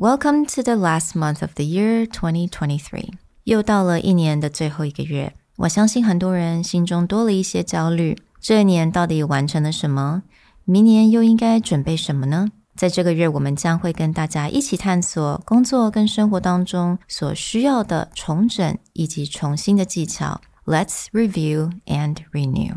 Welcome to the last month of the year 2023. 又到了一年的最后一个月，我相信很多人心中多了一些焦虑。这一年到底完成了什么？明年又应该准备什么呢？在这个月，我们将会跟大家一起探索工作跟生活当中所需要的重整以及重新的技巧。Let's review and renew.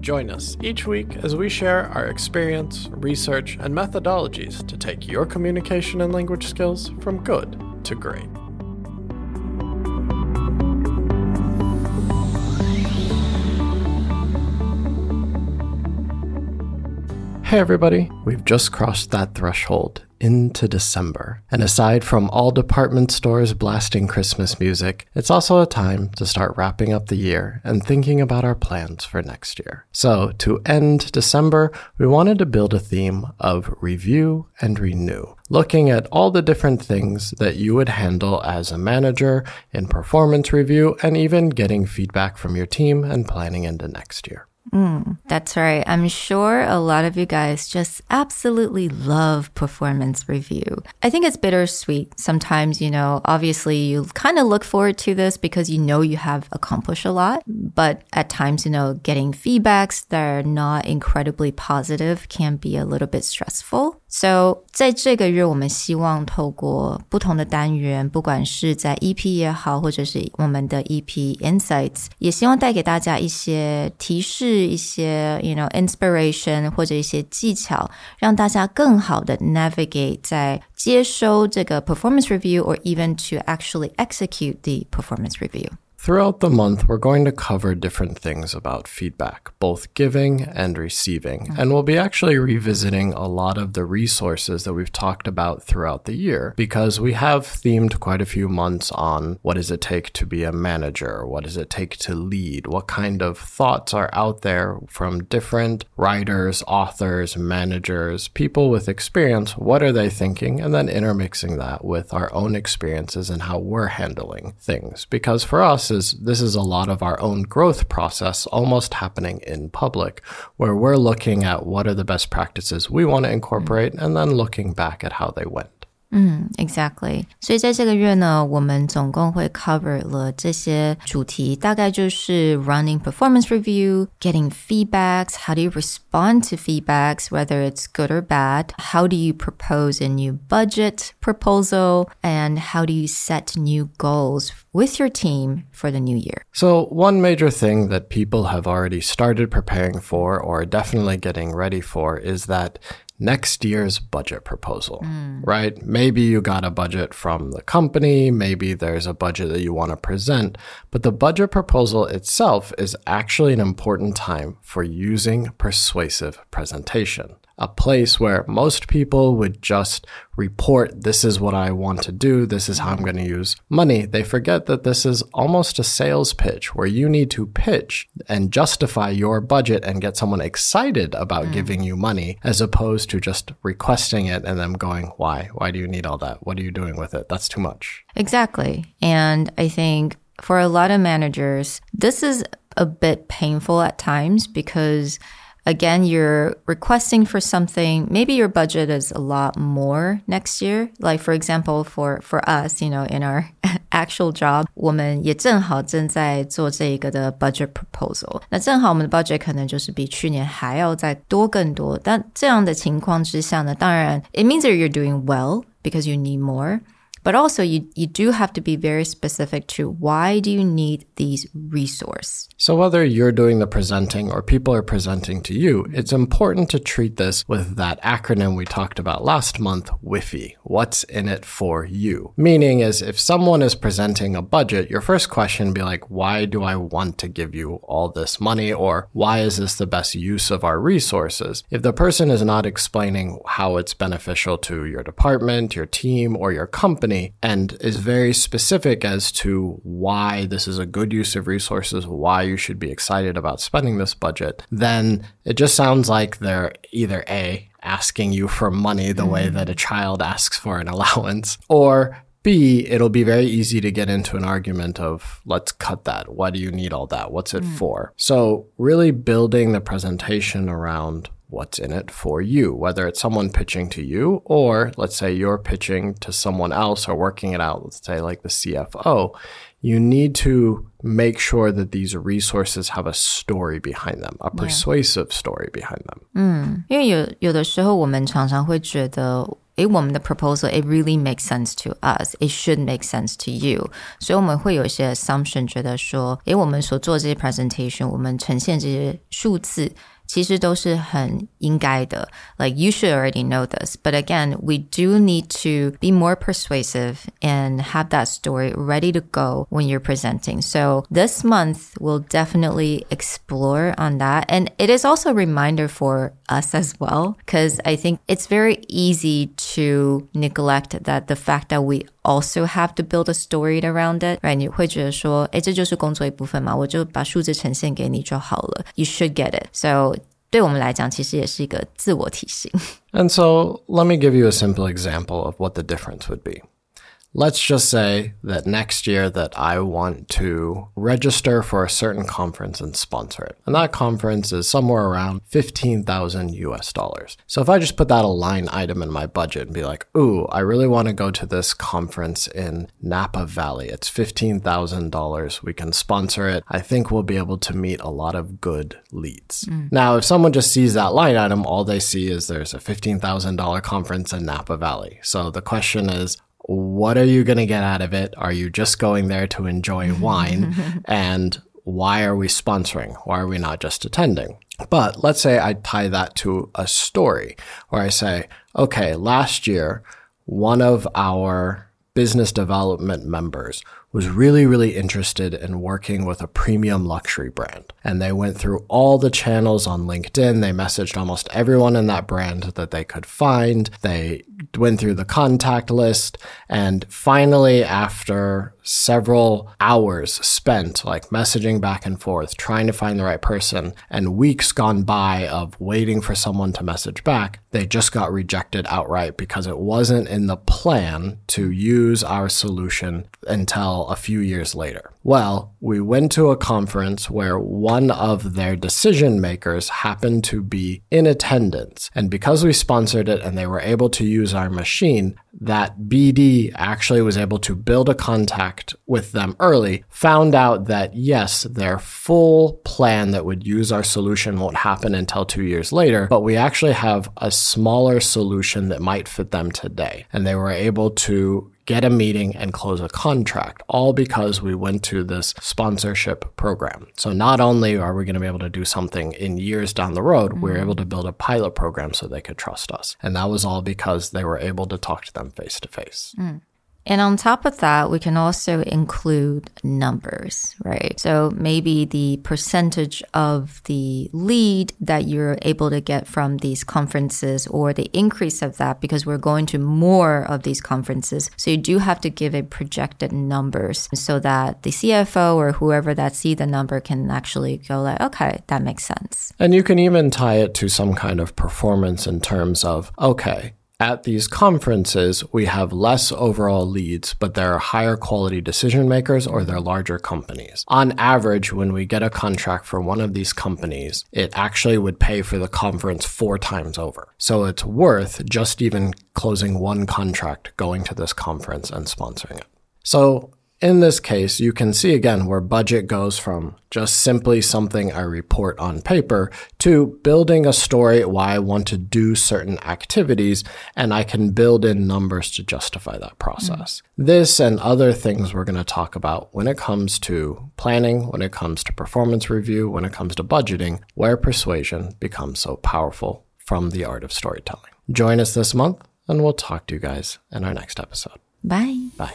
Join us each week as we share our experience, research, and methodologies to take your communication and language skills from good to great. Hey everybody, we've just crossed that threshold into December. And aside from all department stores blasting Christmas music, it's also a time to start wrapping up the year and thinking about our plans for next year. So, to end December, we wanted to build a theme of review and renew, looking at all the different things that you would handle as a manager in performance review and even getting feedback from your team and planning into next year. Mm, that's right. I'm sure a lot of you guys just absolutely love performance review. I think it's bittersweet. Sometimes, you know, obviously you kind of look forward to this because you know you have accomplished a lot. But at times, you know, getting feedbacks that are not incredibly positive can be a little bit stressful. So，在这个月，我们希望透过不同的单元，不管是在 EP 也好，或者是我们的 EP Insights，也希望带给大家一些提示、一些 you know inspiration 或者一些技巧，让大家更好的 navigate 在接收这个 performance review，or even to actually execute the performance review。 Throughout the month, we're going to cover different things about feedback, both giving and receiving. Mm-hmm. And we'll be actually revisiting a lot of the resources that we've talked about throughout the year because we have themed quite a few months on what does it take to be a manager? What does it take to lead? What kind of thoughts are out there from different writers, authors, managers, people with experience? What are they thinking? And then intermixing that with our own experiences and how we're handling things. Because for us, is this is a lot of our own growth process almost happening in public where we're looking at what are the best practices we want to incorporate mm. and then looking back at how they went 嗯，exactly。所以在这个月呢，我们总共会 cover 了这些主题，大概就是 running performance review, getting feedbacks, how do you respond to feedbacks, whether it's good or bad, how do you propose a new budget proposal, and how do you set new goals with your team for the new year. So, one major thing that people have already started preparing for or definitely getting ready for is that next year's budget proposal, mm. right? Maybe you got a budget from the company, maybe there's a budget that you want to present, but the budget proposal itself is actually an important time for using persuasive presentation a place where most people would just report, this is what I want to do, this is how I'm going to use money. They forget that this is almost a sales pitch where you need to pitch and justify your budget and get someone excited about mm. giving you money as opposed to just requesting it and them going, why? Why do you need all that? What are you doing with it? That's too much. Exactly. And I think for a lot of managers, this is a bit painful at times because again, you're requesting for something, maybe your budget is a lot more next year. Like for example, for, for us, you know, in our actual job, 我们也正好正在做这个的 budget proposal。那正好我们的 budget 可能就是比去年还要再多更多。但这样的情况之下呢，当然 it means that you're doing well because you need more. But also you, you do have to be very specific to why do you need these resources? So whether you're doing the presenting or people are presenting to you, it's important to treat this with that acronym we talked about last month, WIFI. What's in it for you? Meaning is if someone is presenting a budget, your first question be like, why do I want to give you all this money? Or why is this the best use of our resources? If the person is not explaining how it's beneficial to your department, your team, or your company, and is very specific as to why this is a good use of resources, why you should be excited about spending this budget, then it just sounds like they're either A, asking you for money the mm. way that a child asks for an allowance, or B, it'll be very easy to get into an argument of, let's cut that. Why do you need all that? What's it mm. for? So, really building the presentation around what's in it for you, whether it's someone pitching to you or let's say you're pitching to someone else or working it out, let's say like the CFO, you need to make sure that these resources have a story behind them, a persuasive yeah. story behind them. 嗯，因为有有的时候我们常常会觉得。诶，我们的 proposal it really makes sense to us, it should make sense to you，所以我们会有一些 assumption，觉得说，诶，我们所做这些 presentation，我们呈现这些数字 其实都是很应该的。Like you should already know this, but again, we do need to be more persuasive and have that story ready to go when you're presenting. So this month we'll definitely explore on that, and it is also a reminder for us as well, because I think it's very easy to neglect that the fact that we also have to build a story around it, right? 你会觉得说，哎，这就是工作一部分嘛，我就把数字呈现给你就好了。You should get it. So 对我们来讲，其实也是一个自我提醒。And so let me give you a simple example of what the difference would be. Let's just say that next year that I want to register for a certain conference and sponsor it. And that conference is somewhere around 15,000 US dollars. So if I just put that a line item in my budget and be like, ooh, I really want to go to this conference in Napa Valley. It's $15,000. We can sponsor it. I think we'll be able to meet a lot of good leads. Mm. Now, if someone just sees that line item, all they see is there's a $15,000 conference in Napa Valley. So the question is, what are you going to get out of it? Are you just going there to enjoy wine? and why are we sponsoring? Why are we not just attending? But let's say I tie that to a story where I say, okay, last year, one of our business development members was really, really interested in working with a premium luxury brand. And they went through all the channels on LinkedIn. They messaged almost everyone in that brand that they could find. They went through the contact list. And finally, after several hours spent like messaging back and forth, trying to find the right person, and weeks gone by of waiting for someone to message back, they just got rejected outright because it wasn't in the plan to use our solution until a few years later. Well, we went to a conference where one of their decision makers happened to be in attendance. And because we sponsored it and they were able to use our machine, that BD actually was able to build a contact with them early, found out that yes, their full plan that would use our solution won't happen until two years later, but we actually have a smaller solution that might fit them today. And they were able to get a meeting and close a contract, all because we went to this sponsorship program. So not only are we going to be able to do something in years down the road, mm-hmm. we are able to build a pilot program so they could trust us. And that was all because they were able to talk to them face to face. And on top of that, we can also include numbers, right? So maybe the percentage of the lead that you're able to get from these conferences or the increase of that because we're going to more of these conferences. So you do have to give a projected numbers so that the CFO or whoever that see the number can actually go like, okay, that makes sense. And you can even tie it to some kind of performance in terms of, okay, at these conferences, we have less overall leads, but there are higher quality decision makers or they're larger companies. On average, when we get a contract for one of these companies, it actually would pay for the conference four times over. So it's worth just even closing one contract, going to this conference and sponsoring it. So In this case, you can see again where budget goes from just simply something I report on paper to building a story why I want to do certain activities and I can build in numbers to justify that process. Mm. This and other things we're going to talk about when it comes to planning, when it comes to performance review, when it comes to budgeting, where persuasion becomes so powerful from the art of storytelling. Join us this month and we'll talk to you guys in our next episode. Bye. Bye.